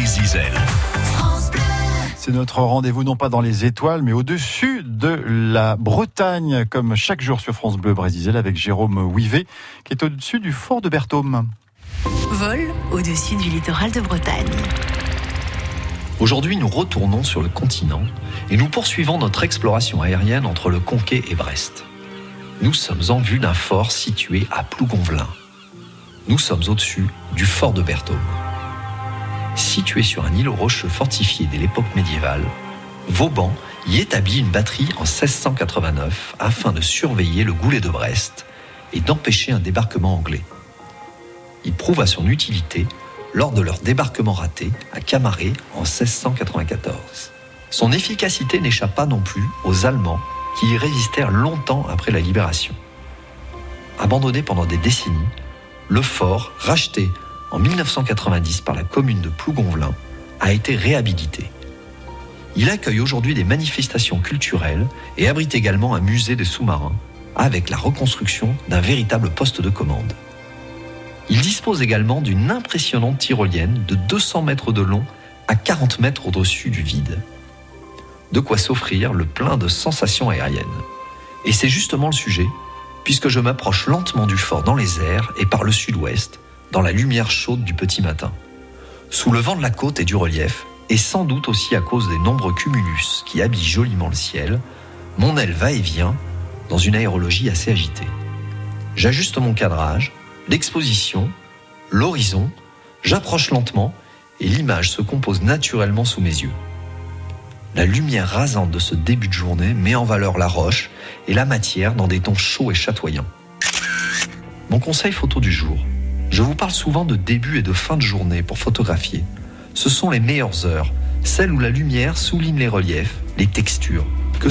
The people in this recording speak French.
Zizel. C'est notre rendez-vous non pas dans les étoiles, mais au-dessus de la Bretagne, comme chaque jour sur France Bleu Brésil, avec Jérôme Ouivet, qui est au-dessus du fort de Berthaume. Vol au-dessus du littoral de Bretagne. Aujourd'hui, nous retournons sur le continent et nous poursuivons notre exploration aérienne entre le Conquet et Brest. Nous sommes en vue d'un fort situé à Plougonvelin. Nous sommes au-dessus du fort de Berthaume. Situé sur un îlot rocheux fortifié dès l'époque médiévale, Vauban y établit une batterie en 1689 afin de surveiller le goulet de Brest et d'empêcher un débarquement anglais. Il prouva son utilité lors de leur débarquement raté à Camaret en 1694. Son efficacité n'échappa non plus aux Allemands qui y résistèrent longtemps après la libération. Abandonné pendant des décennies, le fort, racheté en 1990 par la commune de Plougonvelin, a été réhabilité. Il accueille aujourd'hui des manifestations culturelles et abrite également un musée des sous-marins avec la reconstruction d'un véritable poste de commande. Il dispose également d'une impressionnante tyrolienne de 200 mètres de long à 40 mètres au-dessus du vide. De quoi s'offrir le plein de sensations aériennes. Et c'est justement le sujet, puisque je m'approche lentement du fort dans les airs et par le sud-ouest, dans la lumière chaude du petit matin. Sous le vent de la côte et du relief, et sans doute aussi à cause des nombreux cumulus qui habillent joliment le ciel, mon aile va et vient dans une aérologie assez agitée. J'ajuste mon cadrage, l'exposition, l'horizon, j'approche lentement et l'image se compose naturellement sous mes yeux. La lumière rasante de ce début de journée met en valeur la roche et la matière dans des tons chauds et chatoyants. Mon conseil photo du jour. Je vous parle souvent de début et de fin de journée pour photographier. Ce sont les meilleures heures, celles où la lumière souligne les reliefs, les textures,